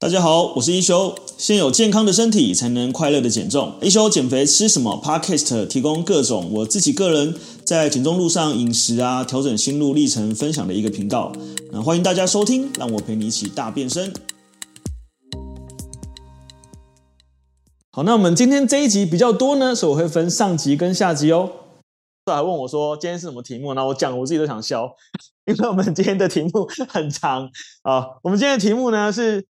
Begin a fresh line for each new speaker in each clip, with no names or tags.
大家好，我是一休。先有健康的身体，才能快乐的减重。一休减肥吃什么？Podcast 提供各种我自己个人在减重路上饮食啊，调整心路历程分享的一个频道。那欢迎大家收听，让我陪你一起大变身。好，那我们今天这一集比较多呢，所以我会分上集跟下集哦。还问我说今天是什么题目？那我讲我自己都想笑，因为我们今天的题目很长啊。我们今天的题目呢是。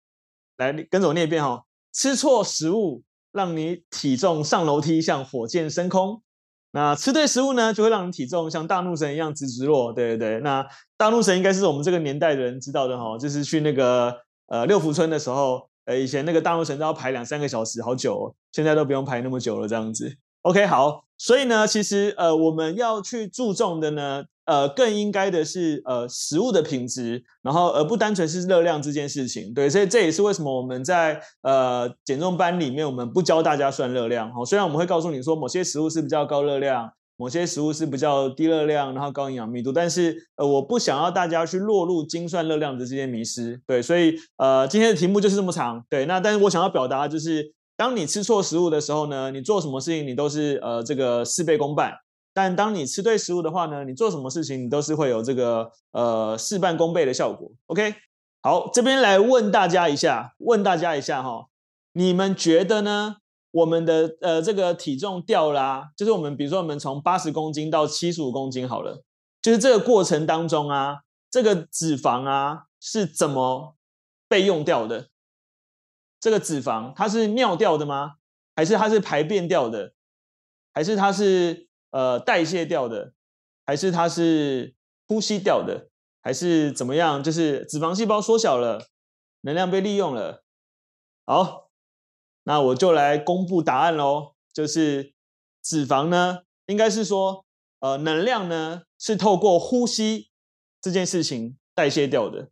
来，跟着我念一遍哈。吃错食物，让你体重上楼梯像火箭升空。那吃对食物呢，就会让你体重像大怒神一样直直落。对对对，那大怒神应该是我们这个年代的人知道的哈，就是去那个呃六福村的时候，呃以前那个大怒神都要排两三个小时，好久哦，现在都不用排那么久了，这样子。OK，好，所以呢，其实呃我们要去注重的呢。呃，更应该的是呃食物的品质，然后而不单纯是热量这件事情，对，所以这也是为什么我们在呃减重班里面，我们不教大家算热量。哦，虽然我们会告诉你说某些食物是比较高热量，某些食物是比较低热量，然后高营养密度，但是呃我不想要大家去落入精算热量的这些迷失，对，所以呃今天的题目就是这么长，对，那但是我想要表达就是，当你吃错食物的时候呢，你做什么事情你都是呃这个事倍功半。但当你吃对食物的话呢，你做什么事情你都是会有这个呃事半功倍的效果。OK，好，这边来问大家一下，问大家一下哈，你们觉得呢？我们的呃这个体重掉啦、就是我们比如说我们从八十公斤到七十五公斤好了，就是这个过程当中啊，这个脂肪啊是怎么被用掉的？这个脂肪它是尿掉的吗？还是它是排便掉的？还是它是？呃，代谢掉的，还是它是呼吸掉的，还是怎么样？就是脂肪细胞缩小了，能量被利用了。好，那我就来公布答案喽。就是脂肪呢，应该是说，呃，能量呢是透过呼吸这件事情代谢掉的。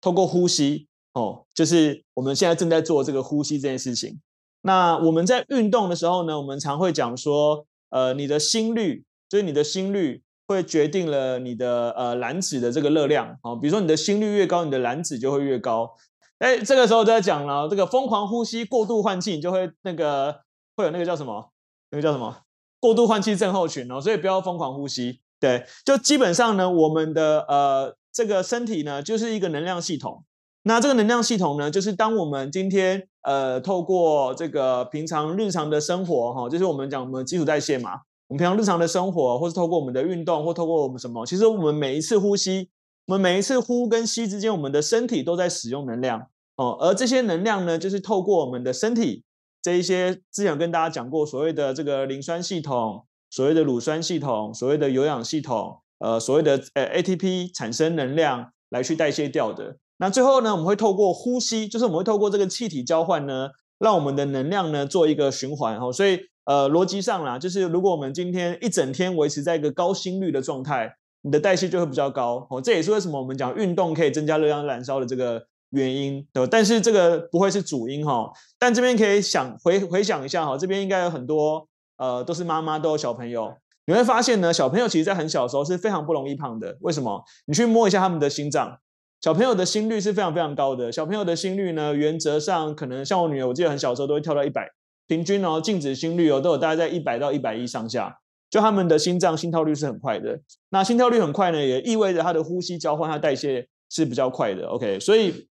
透过呼吸，哦，就是我们现在正在做这个呼吸这件事情。那我们在运动的时候呢，我们常会讲说。呃，你的心率，就是你的心率会决定了你的呃燃脂的这个热量啊、哦。比如说你的心率越高，你的燃脂就会越高。哎，这个时候就在讲了，这个疯狂呼吸、过度换气，你就会那个会有那个叫什么？那个叫什么？过度换气症候群哦。所以不要疯狂呼吸。对，就基本上呢，我们的呃这个身体呢，就是一个能量系统。那这个能量系统呢，就是当我们今天呃透过这个平常日常的生活哈，就是我们讲我们基础代谢嘛，我们平常日常的生活，或是透过我们的运动，或透过我们什么，其实我们每一次呼吸，我们每一次呼跟吸之间，我们的身体都在使用能量哦，而这些能量呢，就是透过我们的身体这一些之前有跟大家讲过所谓的这个磷酸系统，所谓的乳酸系统，所谓的有氧系统，呃，所谓的呃 ATP 产生能量来去代谢掉的。那最后呢，我们会透过呼吸，就是我们会透过这个气体交换呢，让我们的能量呢做一个循环哈。所以呃，逻辑上啦，就是如果我们今天一整天维持在一个高心率的状态，你的代谢就会比较高哦。这也是为什么我们讲运动可以增加热量燃烧的这个原因，对。但是这个不会是主因哈。但这边可以想回回想一下哈，这边应该有很多呃都是妈妈都有小朋友，你会发现呢，小朋友其实在很小的时候是非常不容易胖的。为什么？你去摸一下他们的心脏。小朋友的心率是非常非常高的。小朋友的心率呢，原则上可能像我女儿，我记得很小时候都会跳到一百，平均哦，静止心率哦，都有大概在一百到一百一上下。就他们的心脏心跳率是很快的。那心跳率很快呢，也意味着他的呼吸交换、他代谢是比较快的。OK，所以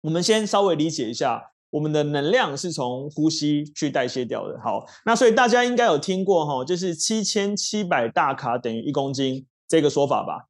我们先稍微理解一下，我们的能量是从呼吸去代谢掉的。好，那所以大家应该有听过哈，就是七千七百大卡等于一公斤这个说法吧？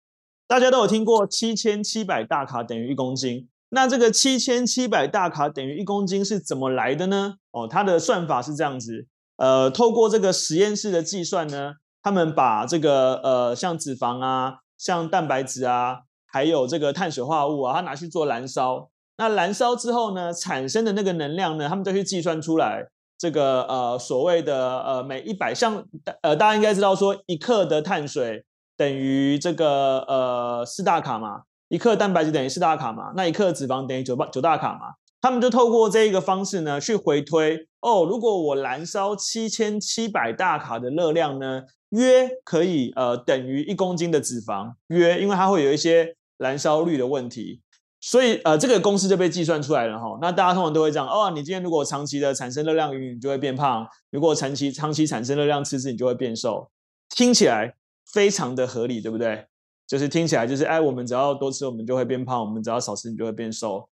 大家都有听过七千七百大卡等于一公斤，那这个七千七百大卡等于一公斤是怎么来的呢？哦，它的算法是这样子，呃，透过这个实验室的计算呢，他们把这个呃像脂肪啊、像蛋白质啊，还有这个碳水化合物啊，它拿去做燃烧，那燃烧之后呢，产生的那个能量呢，他们就去计算出来，这个呃所谓的呃每一百像呃大家应该知道说一克的碳水。等于这个呃四大卡嘛，一克蛋白质等于四大卡嘛，那一克脂肪等于九八九大卡嘛，他们就透过这一个方式呢去回推哦，如果我燃烧七千七百大卡的热量呢，约可以呃等于一公斤的脂肪，约，因为它会有一些燃烧率的问题。所以呃，这个公式就被计算出来了哈。那大家通常都会这样哦，你今天如果长期的产生热量，你就会变胖；如果长期长期产生热量赤字，你就会变瘦。听起来非常的合理，对不对？就是听起来就是哎，我们只要多吃，我们就会变胖；我们只要少吃，你就会变瘦。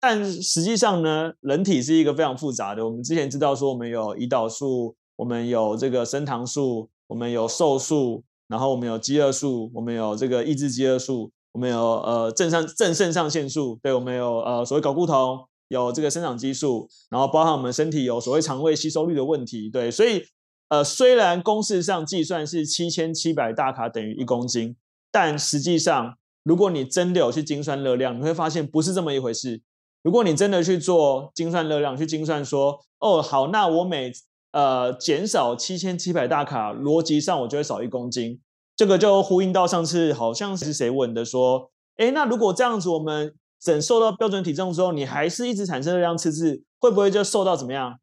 但实际上呢，人体是一个非常复杂的。我们之前知道说，我们有胰岛素，我们有这个升糖素，我们有瘦素，然后我们有饥饿素，我们有这个抑制饥饿素。我们有呃正上正肾上腺素，对，我们有呃所谓睾固酮，有这个生长激素，然后包含我们身体有所谓肠胃吸收率的问题，对，所以呃虽然公式上计算是七千七百大卡等于一公斤，但实际上如果你真的有去精算热量，你会发现不是这么一回事。如果你真的去做精算热量，去精算说，哦好，那我每呃减少七千七百大卡，逻辑上我就会少一公斤。这个就呼应到上次好像是谁问的，说，诶，那如果这样子，我们整瘦到标准体重之后，你还是一直产生热量赤字，会不会就瘦到怎么样，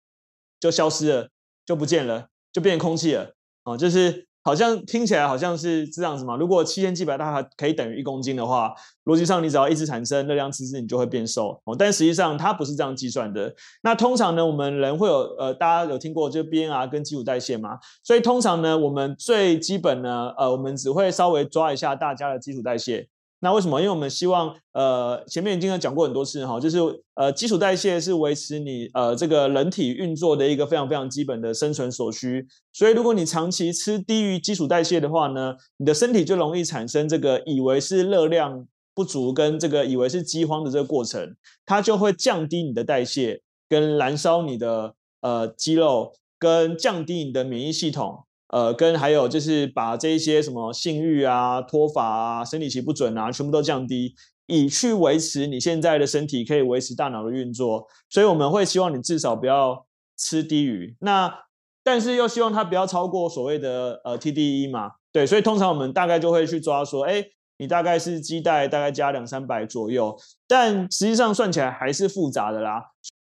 就消失了，就不见了，就变成空气了？哦，就是。好像听起来好像是这样子嘛。如果七千七百大卡可以等于一公斤的话，逻辑上你只要一直产生热量赤字，你就会变瘦哦。但实际上它不是这样计算的。那通常呢，我们人会有呃，大家有听过就 BMR 跟基础代谢嘛？所以通常呢，我们最基本呢，呃，我们只会稍微抓一下大家的基础代谢。那为什么？因为我们希望，呃，前面已经有讲过很多次哈，就是呃，基础代谢是维持你呃这个人体运作的一个非常非常基本的生存所需。所以，如果你长期吃低于基础代谢的话呢，你的身体就容易产生这个以为是热量不足跟这个以为是饥荒的这个过程，它就会降低你的代谢，跟燃烧你的呃肌肉，跟降低你的免疫系统。呃，跟还有就是把这一些什么性欲啊、脱发啊、生理期不准啊，全部都降低，以去维持你现在的身体可以维持大脑的运作。所以我们会希望你至少不要吃低于那，但是又希望它不要超过所谓的呃 TDE 嘛。对，所以通常我们大概就会去抓说，哎，你大概是基带大概加两三百左右，但实际上算起来还是复杂的啦。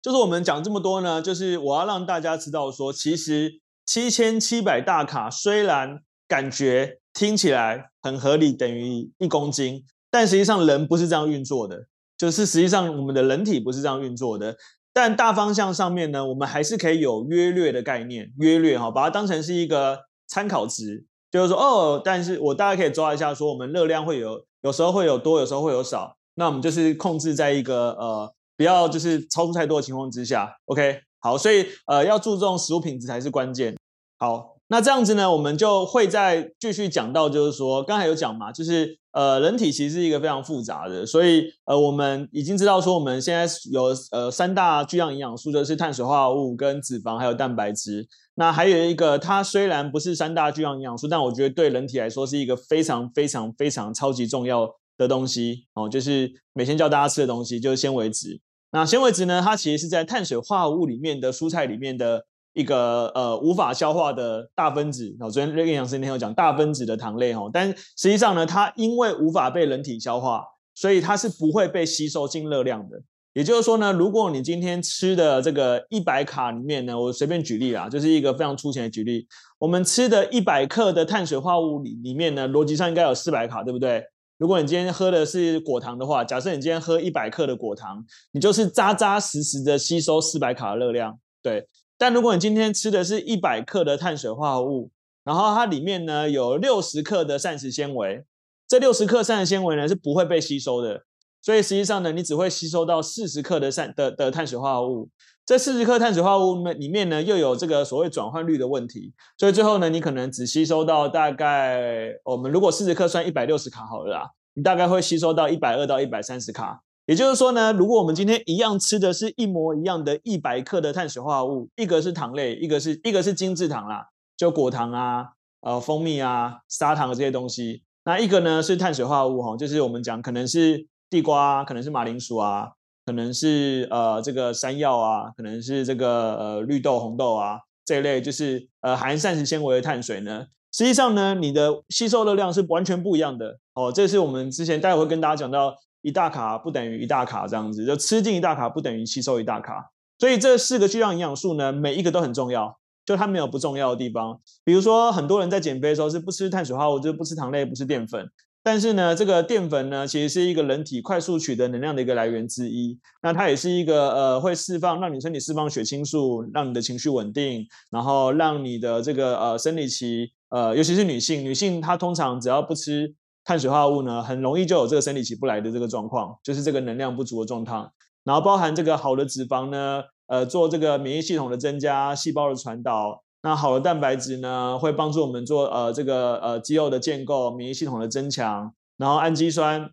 就是我们讲这么多呢，就是我要让大家知道说，其实。七千七百大卡虽然感觉听起来很合理，等于一公斤，但实际上人不是这样运作的。就是实际上我们的人体不是这样运作的。但大方向上面呢，我们还是可以有约略的概念，约略哈，把它当成是一个参考值，就是说哦，但是我大概可以抓一下，说我们热量会有，有时候会有多，有时候会有少，那我们就是控制在一个呃，不要就是超出太多的情况之下，OK。好，所以呃，要注重食物品质才是关键。好，那这样子呢，我们就会再继续讲到，就是说刚才有讲嘛，就是呃，人体其实是一个非常复杂的，所以呃，我们已经知道说，我们现在有呃三大巨量营养素，就是碳水化合物、跟脂肪还有蛋白质。那还有一个，它虽然不是三大巨量营养素，但我觉得对人体来说是一个非常非常非常超级重要的东西哦，就是每天叫大家吃的东西，就是纤维质。那纤维质呢？它其实是在碳水化合物里面的蔬菜里面的一个呃无法消化的大分子。我昨天那个养师那天有讲大分子的糖类哈，但实际上呢，它因为无法被人体消化，所以它是不会被吸收进热量的。也就是说呢，如果你今天吃的这个一百卡里面呢，我随便举例啦，就是一个非常粗浅的举例，我们吃的一百克的碳水化合物里里面呢，逻辑上应该有四百卡，对不对？如果你今天喝的是果糖的话，假设你今天喝一百克的果糖，你就是扎扎实实的吸收四百卡的热量，对。但如果你今天吃的是一百克的碳水化合物，然后它里面呢有六十克的膳食纤维，这六十克膳食纤维呢是不会被吸收的，所以实际上呢，你只会吸收到四十克的膳的的碳水化合物。这四十克碳水化合物里面呢，又有这个所谓转换率的问题，所以最后呢，你可能只吸收到大概我们如果四十克算一百六十卡好了啦，你大概会吸收到一百二到一百三十卡。也就是说呢，如果我们今天一样吃的是一模一样的一百克的碳水化合物，一个是糖类，一个是一个是精制糖啦，就果糖啊、呃蜂蜜啊、砂糖这些东西，那一个呢是碳水化合物哈，就是我们讲可能是地瓜，可能是马铃薯啊。可能是呃这个山药啊，可能是这个呃绿豆、红豆啊这一类，就是呃含膳食纤维的碳水呢。实际上呢，你的吸收热量是完全不一样的哦。这是我们之前待会会跟大家讲到，一大卡不等于一大卡这样子，就吃进一大卡不等于吸收一大卡。所以这四个巨量营养素呢，每一个都很重要，就它没有不重要的地方。比如说很多人在减肥的时候是不吃碳水化合物，就不吃糖类，不吃淀粉。但是呢，这个淀粉呢，其实是一个人体快速取得能量的一个来源之一。那它也是一个呃，会释放让你身体释放血清素，让你的情绪稳定，然后让你的这个呃生理期呃，尤其是女性，女性她通常只要不吃碳水化合物呢，很容易就有这个生理期不来的这个状况，就是这个能量不足的状况。然后包含这个好的脂肪呢，呃，做这个免疫系统的增加，细胞的传导。那好的蛋白质呢，会帮助我们做呃这个呃肌肉的建构、免疫系统的增强。然后氨基酸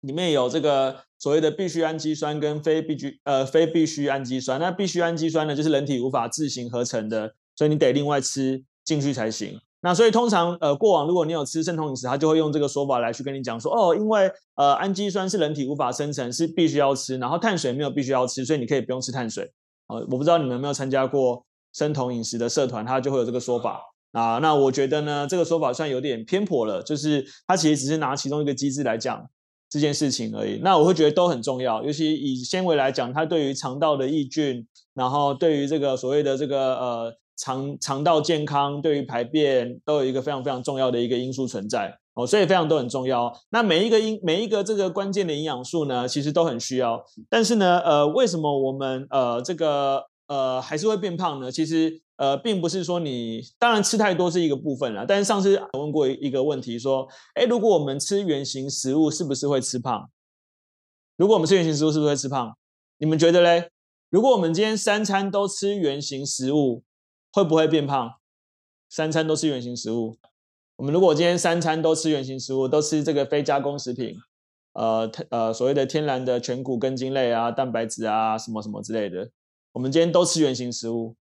里面有这个所谓的必需氨基酸跟非必需呃非必需氨基酸。那必需氨基酸呢，就是人体无法自行合成的，所以你得另外吃进去才行。那所以通常呃过往如果你有吃生酮饮食，他就会用这个说法来去跟你讲说哦，因为呃氨基酸是人体无法生成，是必须要吃，然后碳水没有必须要吃，所以你可以不用吃碳水。呃，我不知道你们有没有参加过。生酮饮食的社团，它就会有这个说法啊。那我觉得呢，这个说法算有点偏颇了，就是它其实只是拿其中一个机制来讲这件事情而已。那我会觉得都很重要，尤其以纤维来讲，它对于肠道的益菌，然后对于这个所谓的这个呃肠肠道健康，对于排便都有一个非常非常重要的一个因素存在哦，所以非常都很重要。那每一个因每一个这个关键的营养素呢，其实都很需要。但是呢，呃，为什么我们呃这个呃，还是会变胖呢？其实，呃，并不是说你当然吃太多是一个部分啦。但是上次我问过一个问题，说，哎，如果我们吃原型食物，是不是会吃胖？如果我们吃原型食物，是不是会吃胖？你们觉得嘞？如果我们今天三餐都吃原型食物，会不会变胖？三餐都吃原型食物，我们如果今天三餐都吃原型食物，都吃这个非加工食品，呃，呃，所谓的天然的全谷根茎类啊，蛋白质啊，什么什么之类的。我们今天都吃原型食物，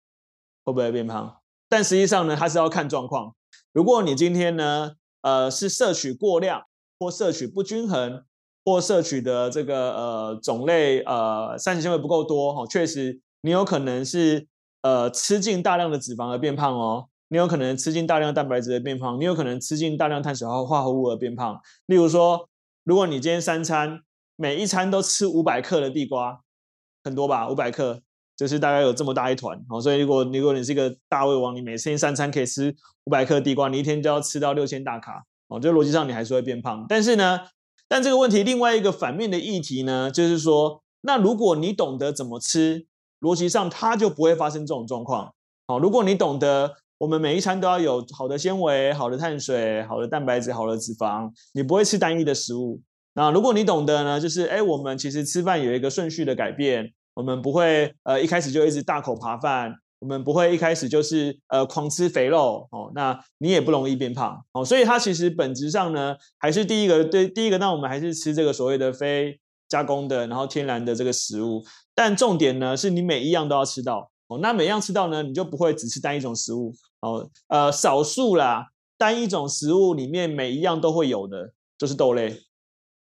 会不会变胖？但实际上呢，它是要看状况。如果你今天呢，呃，是摄取过量，或摄取不均衡，或摄取的这个呃种类呃膳食纤维不够多，哦，确实你有可能是呃吃进大量的脂肪而变胖哦，你有可能吃进大量蛋白质而变胖，你有可能吃进大量碳水化化合物而变胖。例如说，如果你今天三餐每一餐都吃五百克的地瓜，很多吧，五百克。就是大概有这么大一团哦，所以如果如果你是一个大胃王，你每天三餐可以吃五百克地瓜，你一天就要吃到六千大卡哦，这逻辑上你还是会变胖。但是呢，但这个问题另外一个反面的议题呢，就是说，那如果你懂得怎么吃，逻辑上它就不会发生这种状况哦。如果你懂得我们每一餐都要有好的纤维、好的碳水、好的蛋白质、好的脂肪，你不会吃单一的食物。那如果你懂得呢，就是哎，我们其实吃饭有一个顺序的改变。我们不会呃一开始就一直大口扒饭，我们不会一开始就是呃狂吃肥肉哦，那你也不容易变胖哦，所以它其实本质上呢，还是第一个对第一个，那我们还是吃这个所谓的非加工的，然后天然的这个食物，但重点呢是你每一样都要吃到哦，那每样吃到呢，你就不会只吃单一种食物哦，呃少数啦，单一种食物里面每一样都会有的，就是豆类，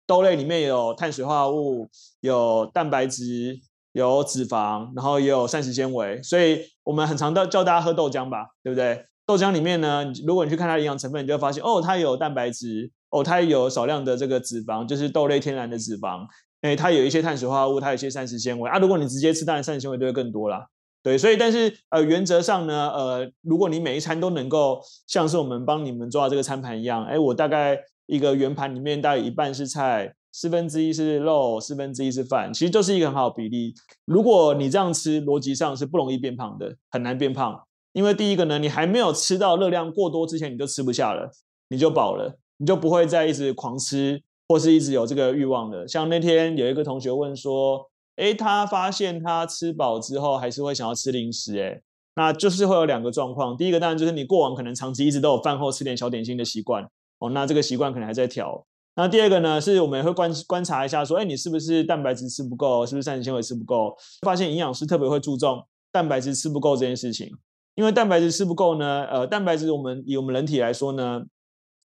豆类里面有碳水化合物，有蛋白质。有脂肪，然后也有膳食纤维，所以我们很常的叫大家喝豆浆吧，对不对？豆浆里面呢，如果你去看它的营养成分，你就会发现哦，它有蛋白质，哦，它有少量的这个脂肪，就是豆类天然的脂肪，诶，它有一些碳水化合物，它有一些膳食纤维啊。如果你直接吃，当然膳食纤维就会更多啦。对，所以但是呃，原则上呢，呃，如果你每一餐都能够像是我们帮你们做到这个餐盘一样，诶，我大概一个圆盘里面大概一半是菜。四分之一是肉，四分之一是饭，其实就是一个很好的比例。如果你这样吃，逻辑上是不容易变胖的，很难变胖。因为第一个呢，你还没有吃到热量过多之前，你就吃不下了，你就饱了，你就不会再一直狂吃，或是一直有这个欲望了。像那天有一个同学问说，诶，他发现他吃饱之后还是会想要吃零食，诶，那就是会有两个状况。第一个当然就是你过往可能长期一直都有饭后吃点小点心的习惯，哦，那这个习惯可能还在调。那第二个呢，是我们也会观观察一下，说，哎，你是不是蛋白质吃不够，是不是膳食纤维吃不够？发现营养师特别会注重蛋白质吃不够这件事情，因为蛋白质吃不够呢，呃，蛋白质我们以我们人体来说呢，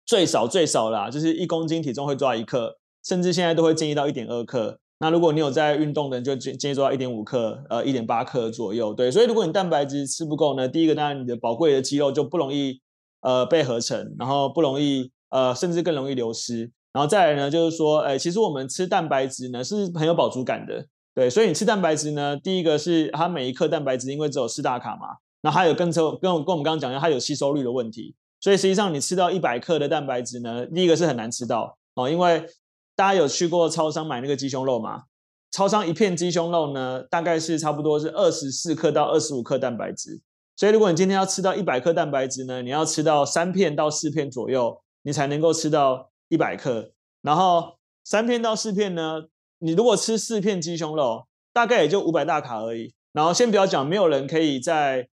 最少最少啦，就是一公斤体重会抓一克，甚至现在都会建议到一点二克。那如果你有在运动的人，就建建议做到一点五克，呃，一点八克左右。对，所以如果你蛋白质吃不够呢，第一个当然你的宝贵的肌肉就不容易呃被合成，然后不容易呃甚至更容易流失。然后再来呢，就是说，哎，其实我们吃蛋白质呢是很有饱足感的，对，所以你吃蛋白质呢，第一个是它每一克蛋白质因为只有四大卡嘛，那还有跟跟跟我们刚刚讲一样，它有吸收率的问题，所以实际上你吃到一百克的蛋白质呢，第一个是很难吃到，哦，因为大家有去过超商买那个鸡胸肉吗？超商一片鸡胸肉呢，大概是差不多是二十四克到二十五克蛋白质。所以如果你今天要吃到一百克蛋白质呢，你要吃到三片到四片左右，你才能够吃到一百克。然后三片到四片呢，你如果吃四片鸡胸肉，大概也就五百大卡而已。然后先不要讲，没有人可以在。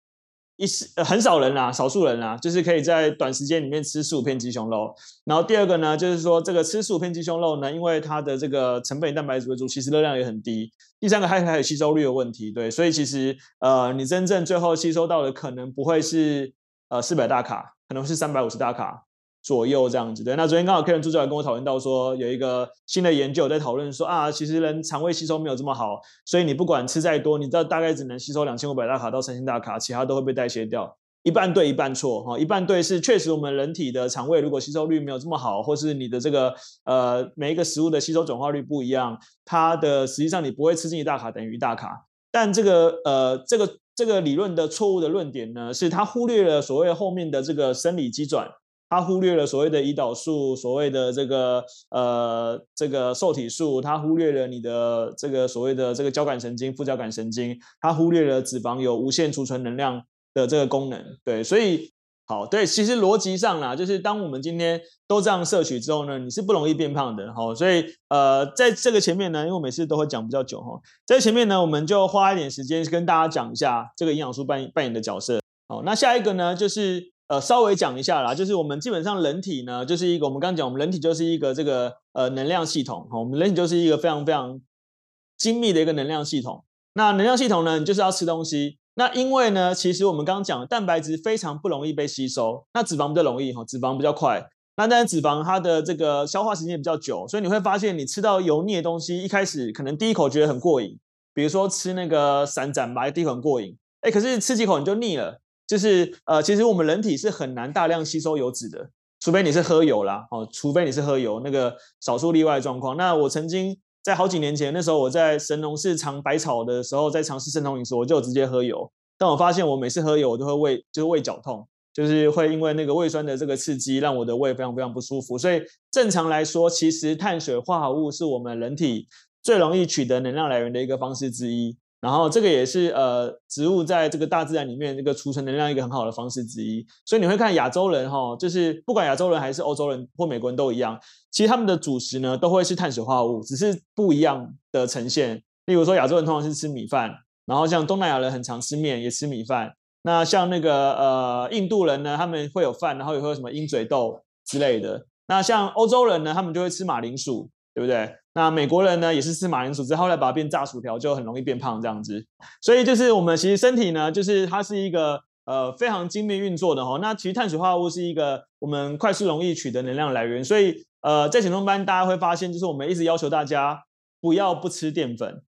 一时很少人啦，少数人啦，就是可以在短时间里面吃四五片鸡胸肉。然后第二个呢，就是说这个吃四五片鸡胸肉呢，因为它的这个成本蛋白质为主，其实热量也很低。第三个还还有吸收率的问题，对，所以其实呃你真正最后吸收到的可能不会是呃四百大卡，可能是三百五十大卡。左右这样子对，那昨天刚好 Karen 助教来跟我讨论到说，有一个新的研究在讨论说啊，其实人肠胃吸收没有这么好，所以你不管吃再多，你知道大概只能吸收两千五百大卡到三千大卡，其他都会被代谢掉。一半对，一半错哈。一半对是确实我们人体的肠胃如果吸收率没有这么好，或是你的这个呃每一个食物的吸收转化率不一样，它的实际上你不会吃进一大卡等于一大卡。但这个呃这个这个理论的错误的论点呢，是它忽略了所谓后面的这个生理机转。他忽略了所谓的胰岛素，所谓的这个呃这个受体素，他忽略了你的这个所谓的这个交感神经、副交感神经，他忽略了脂肪有无限储存能量的这个功能。对，所以好，对，其实逻辑上啦，就是当我们今天都这样摄取之后呢，你是不容易变胖的。好，所以呃，在这个前面呢，因为我每次都会讲比较久哈，在前面呢，我们就花一点时间跟大家讲一下这个营养素扮扮演的角色。好，那下一个呢，就是。呃，稍微讲一下啦，就是我们基本上人体呢，就是一个我们刚刚讲，我们人体就是一个这个呃能量系统，我们人体就是一个非常非常精密的一个能量系统。那能量系统呢，你就是要吃东西。那因为呢，其实我们刚刚讲，蛋白质非常不容易被吸收，那脂肪比较容易哈，脂肪比较快。那但是脂肪它的这个消化时间也比较久，所以你会发现你吃到油腻的东西，一开始可能第一口觉得很过瘾，比如说吃那个散斩白，第一口很过瘾，哎，可是吃几口你就腻了。就是呃，其实我们人体是很难大量吸收油脂的，除非你是喝油啦，哦，除非你是喝油，那个少数例外状况。那我曾经在好几年前，那时候我在神农氏尝百草的时候，在尝试生酮饮食，我就直接喝油。但我发现我每次喝油，我都会胃就是胃绞痛，就是会因为那个胃酸的这个刺激，让我的胃非常非常不舒服。所以正常来说，其实碳水化合物是我们人体最容易取得能量来源的一个方式之一。然后这个也是呃，植物在这个大自然里面这个储存能量一个很好的方式之一。所以你会看亚洲人哈，就是不管亚洲人还是欧洲人或美国人都一样，其实他们的主食呢都会是碳水化合物，只是不一样的呈现。例如说亚洲人通常是吃米饭，然后像东南亚人很常吃面，也吃米饭。那像那个呃印度人呢，他们会有饭，然后也会有什么鹰嘴豆之类的。那像欧洲人呢，他们就会吃马铃薯，对不对？那美国人呢，也是吃马铃薯，之后来把它变炸薯条，就很容易变胖这样子。所以就是我们其实身体呢，就是它是一个呃非常精密运作的哈。那其实碳水化合物是一个我们快速容易取得能量来源。所以呃，在减重班大家会发现，就是我们一直要求大家不要不吃淀粉，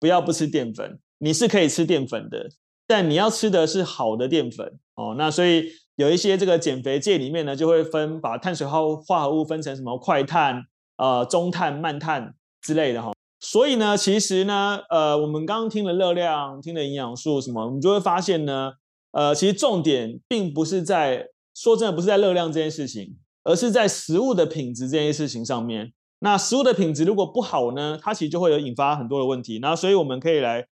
不要不吃淀粉。你是可以吃淀粉的，但你要吃的是好的淀粉哦。那所以有一些这个减肥界里面呢，就会分把碳水化化合物分成什么快碳。呃，中碳、慢碳之类的哈，所以呢，其实呢，呃，我们刚刚听了热量，听了营养素什么，我们就会发现呢，呃，其实重点并不是在说真的，不是在热量这件事情，而是在食物的品质这件事情上面。那食物的品质如果不好呢，它其实就会有引发很多的问题。那所以我们可以来，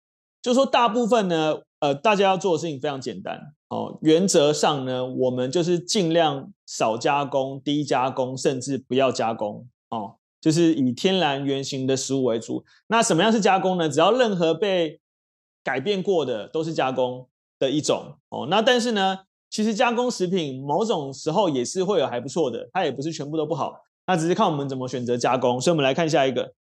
就说大部分呢，呃，大家要做的事情非常简单哦，原则上呢，我们就是尽量少加工、低加工，甚至不要加工。哦，就是以天然原型的食物为主。那什么样是加工呢？只要任何被改变过的都是加工的一种。哦，那但是呢，其实加工食品某种时候也是会有还不错的，它也不是全部都不好。那只是看我们怎么选择加工。所以我们来看下一个。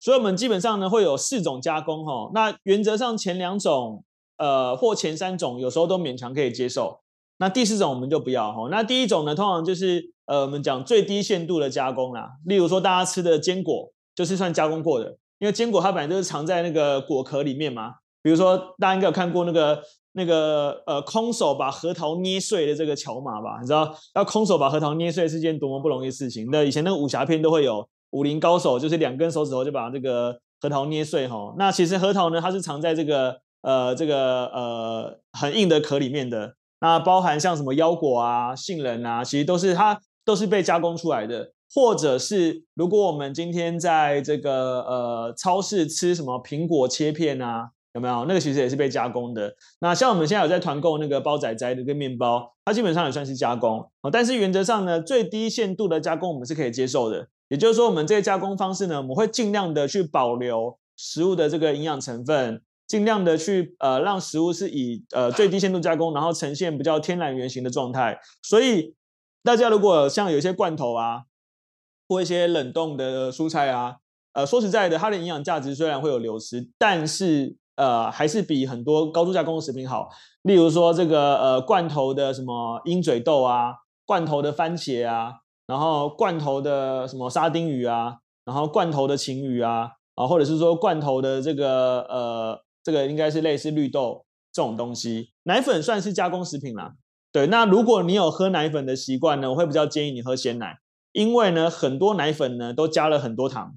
所以我们基本上呢会有四种加工。哈，那原则上前两种，呃，或前三种有时候都勉强可以接受。那第四种我们就不要。哈，那第一种呢，通常就是。呃，我们讲最低限度的加工啦，例如说大家吃的坚果就是算加工过的，因为坚果它本来就是藏在那个果壳里面嘛。比如说大家应该有看过那个那个呃空手把核桃捏碎的这个乔马吧？你知道要空手把核桃捏碎是件多么不容易的事情？那以前那个武侠片都会有武林高手，就是两根手指头就把这个核桃捏碎哈。那其实核桃呢，它是藏在这个呃这个呃很硬的壳里面的。那包含像什么腰果啊、杏仁啊，其实都是它。都是被加工出来的。或者是如果我们今天在这个呃超市吃什么苹果切片啊，有没有？那个其实也是被加工的。那像我们现在有在团购那个包仔仔的一个面包，它基本上也算是加工哦。但是原则上呢，最低限度的加工我们是可以接受的。也就是说，我们这些加工方式呢，我们会尽量的去保留食物的这个营养成分，尽量的去呃让食物是以呃最低限度加工，然后呈现比较天然原型的状态。所以大家如果像有一些罐头啊，或一些冷冻的蔬菜啊，呃说实在的，它的营养价值虽然会有流失，但是呃，还是比很多高度加工的食品好，例如说这个呃罐头的什么鹰嘴豆啊，罐头的番茄啊，然后罐头的什么沙丁鱼啊，然后罐头的鯖鱼啊，啊或者是说罐头的这个呃这个应该是类似绿豆这种东西，奶粉算是加工食品啦。对，那如果你有喝奶粉的习惯呢，我会比较建议你喝鲜奶，因为呢很多奶粉呢都加了很多糖，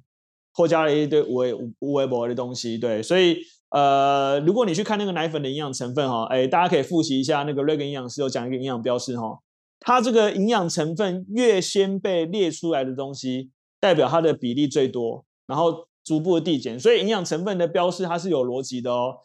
或加了一堆无无无微博的东西，对，所以。呃，如果你去看那个奶粉的营养成分哈，哎，大家可以复习一下那个瑞根营养师有讲一个营养标示哈，它这个营养成分越先被列出来的东西，代表它的比例最多，然后逐步的递减，所以营养成分的标示它是有逻辑的哦。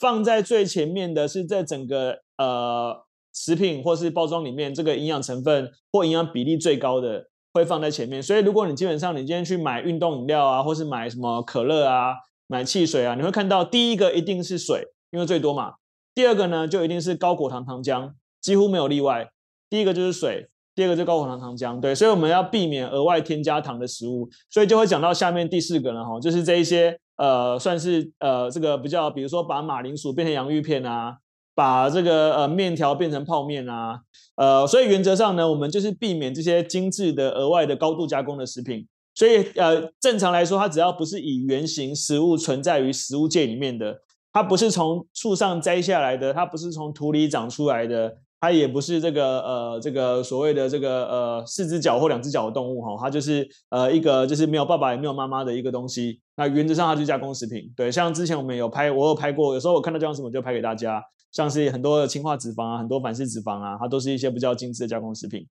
放在最前面的是在整个呃食品或是包装里面，这个营养成分或营养比例最高的会放在前面。所以如果你基本上你今天去买运动饮料啊，或是买什么可乐啊。买汽水啊，你会看到第一个一定是水，因为最多嘛。第二个呢，就一定是高果糖糖浆，几乎没有例外。第一个就是水，第二个就是高果糖糖浆。对，所以我们要避免额外添加糖的食物。所以就会讲到下面第四个了哈，就是这一些呃，算是呃这个比较，比如说把马铃薯变成洋芋片啊，把这个呃面条变成泡面啊，呃，所以原则上呢，我们就是避免这些精致的额外的高度加工的食品。所以，呃，正常来说，它只要不是以原型食物存在于食物界里面的，它不是从树上摘下来的，它不是从土里长出来的，它也不是这个呃这个所谓的这个呃四只脚或两只脚的动物哈，它就是呃一个就是没有爸爸也没有妈妈的一个东西。那原则上，它就是加工食品。对，像之前我们有拍，我有拍过，有时候我看到这样什么就拍给大家，像是很多的氢化脂肪啊，很多反式脂肪啊，它都是一些比较精致的加工食品。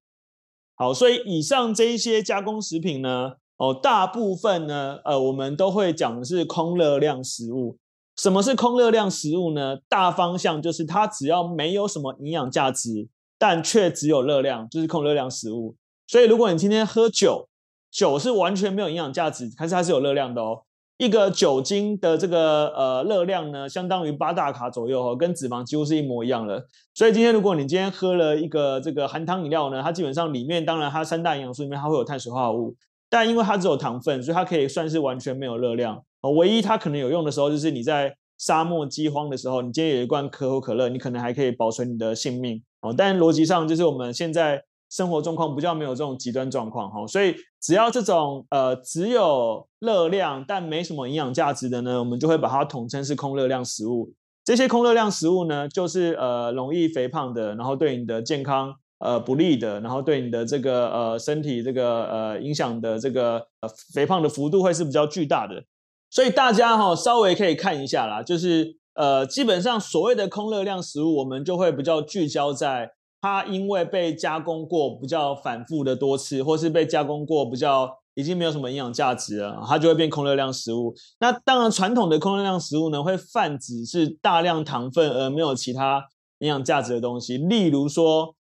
好，所以以上这一些加工食品呢。哦，大部分呢，呃，我们都会讲的是空热量食物。什么是空热量食物呢？大方向就是它只要没有什么营养价值，但却只有热量，就是空热量食物。所以，如果你今天喝酒，酒是完全没有营养价值，但是它是有热量的哦。一个酒精的这个呃热量呢，相当于八大卡左右哦，跟脂肪几乎是一模一样的。所以今天如果你今天喝了一个这个含糖饮料呢，它基本上里面当然它三大营养素里面它会有碳水化合物。但因为它只有糖分，所以它可以算是完全没有热量。哦唯一它可能有用的时候，就是你在沙漠饥荒的时候，你今天有一罐可口可乐，你可能还可以保存你的性命。哦，但逻辑上就是我们现在生活状况比较没有这种极端状况哈，所以只要这种呃只有热量但没什么营养价值的呢，我们就会把它统称是空热量食物。这些空热量食物呢，就是呃容易肥胖的，然后对你的健康。呃，不利的，然后对你的这个呃身体这个呃影响的这个呃肥胖的幅度会是比较巨大的，所以大家哈、稍微可以看一下啦，就是呃基本上所谓的空热量食物，我们就会比较聚焦在它因为被加工过比较反复的多次，或是被加工过比较已经没有什么营养价值了，它就会变空热量食物。那当然传统的空热量食物呢，会泛指是大量糖分而没有其他营养价值的东西，例如说。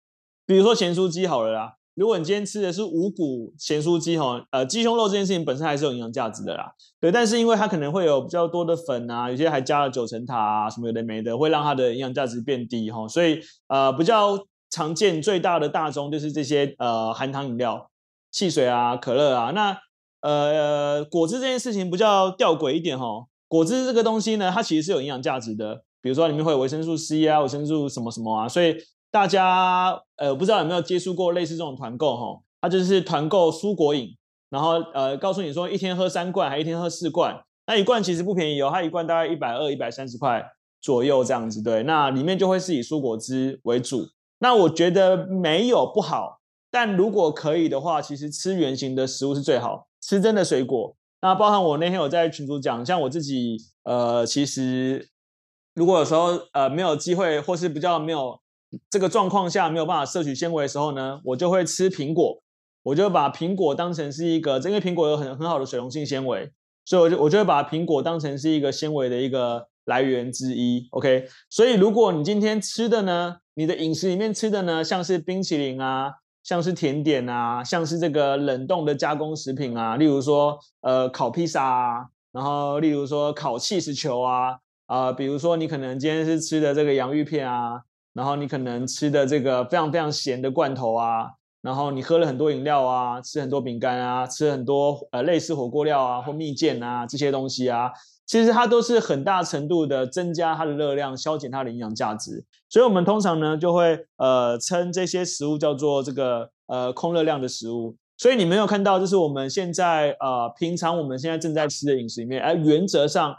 比如说咸酥鸡好了啦，如果你今天吃的是五谷咸酥鸡哈，呃，鸡胸肉这件事情本身还是有营养价值的啦，对，但是因为它可能会有比较多的粉啊，有些还加了九层塔啊，什么有的没的，会让它的营养价值变低哈，所以呃比较常见最大的大宗就是这些呃含糖饮料、汽水啊、可乐啊，那呃果汁这件事情比较吊诡一点吼，果汁这个东西呢，它其实是有营养价值的，比如说里面会有维生素 C 啊、维生素什么什么啊，所以。大家呃不知道有没有接触过类似这种团购哈？它就是团购蔬果饮，然后呃告诉你说一天喝三罐，还一天喝四罐。那一罐其实不便宜哦，它一罐大概一百二、一百三十块左右这样子。对，那里面就会是以蔬果汁为主。那我觉得没有不好，但如果可以的话，其实吃原型的食物是最好，吃真的水果。那包含我那天有在群组讲，像我自己呃，其实如果有时候呃没有机会，或是比较没有。这个状况下没有办法摄取纤维的时候呢，我就会吃苹果，我就把苹果当成是一个，因为苹果有很很好的水溶性纤维，所以我就我就会把苹果当成是一个纤维的一个来源之一。OK，所以如果你今天吃的呢，你的饮食里面吃的呢，像是冰淇淋啊，像是甜点啊，像是这个冷冻的加工食品啊，例如说呃烤披萨啊，然后例如说烤气球啊，啊、比如说你可能今天是吃的这个洋芋片啊。然后你可能吃的这个非常非常咸的罐头啊，然后你喝了很多饮料啊，吃很多饼干啊，吃很多呃类似火锅料啊或蜜饯啊这些东西啊，其实它都是很大程度的增加它的热量，消减它的营养价值。所以我们通常呢就会呃称这些食物叫做这个呃空热量的食物。所以你没有看到，就是我们现在呃平常我们现在正在吃的饮食里面，而原则上。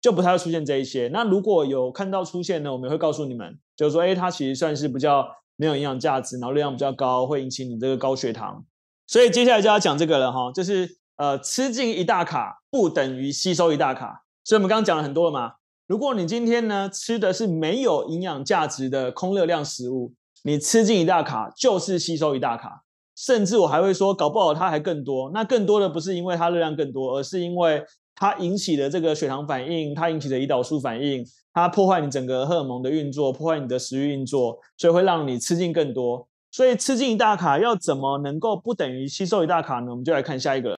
就不太会出现这一些。那如果有看到出现呢，我们会告诉你们，就是说，哎，它其实算是比较没有营养价值，然后热量比较高，会引起你这个高血糖。所以接下来就要讲这个了哈，就是呃，吃进一大卡不等于吸收一大卡。所以我们刚刚讲了很多了嘛。如果你今天呢吃的是没有营养价值的空热量食物，你吃进一大卡就是吸收一大卡，甚至我还会说，搞不好它还更多。那更多的不是因为它热量更多，而是因为。它引起的这个血糖反应，它引起的胰岛素反应，它破坏你整个荷尔蒙的运作，破坏你的食欲运作，所以会让你吃进更多。所以吃进一大卡要怎么能够不等于吸收一大卡呢？我们就来看下一个。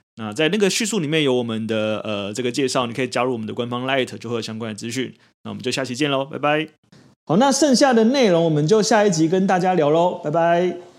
那在那个叙述里面有我们的呃这个介绍，你可以加入我们的官方 Light 就会有相关的资讯。那我们就下期见喽，拜拜。
好，那剩下的内容我们就下一集跟大家聊喽，拜拜。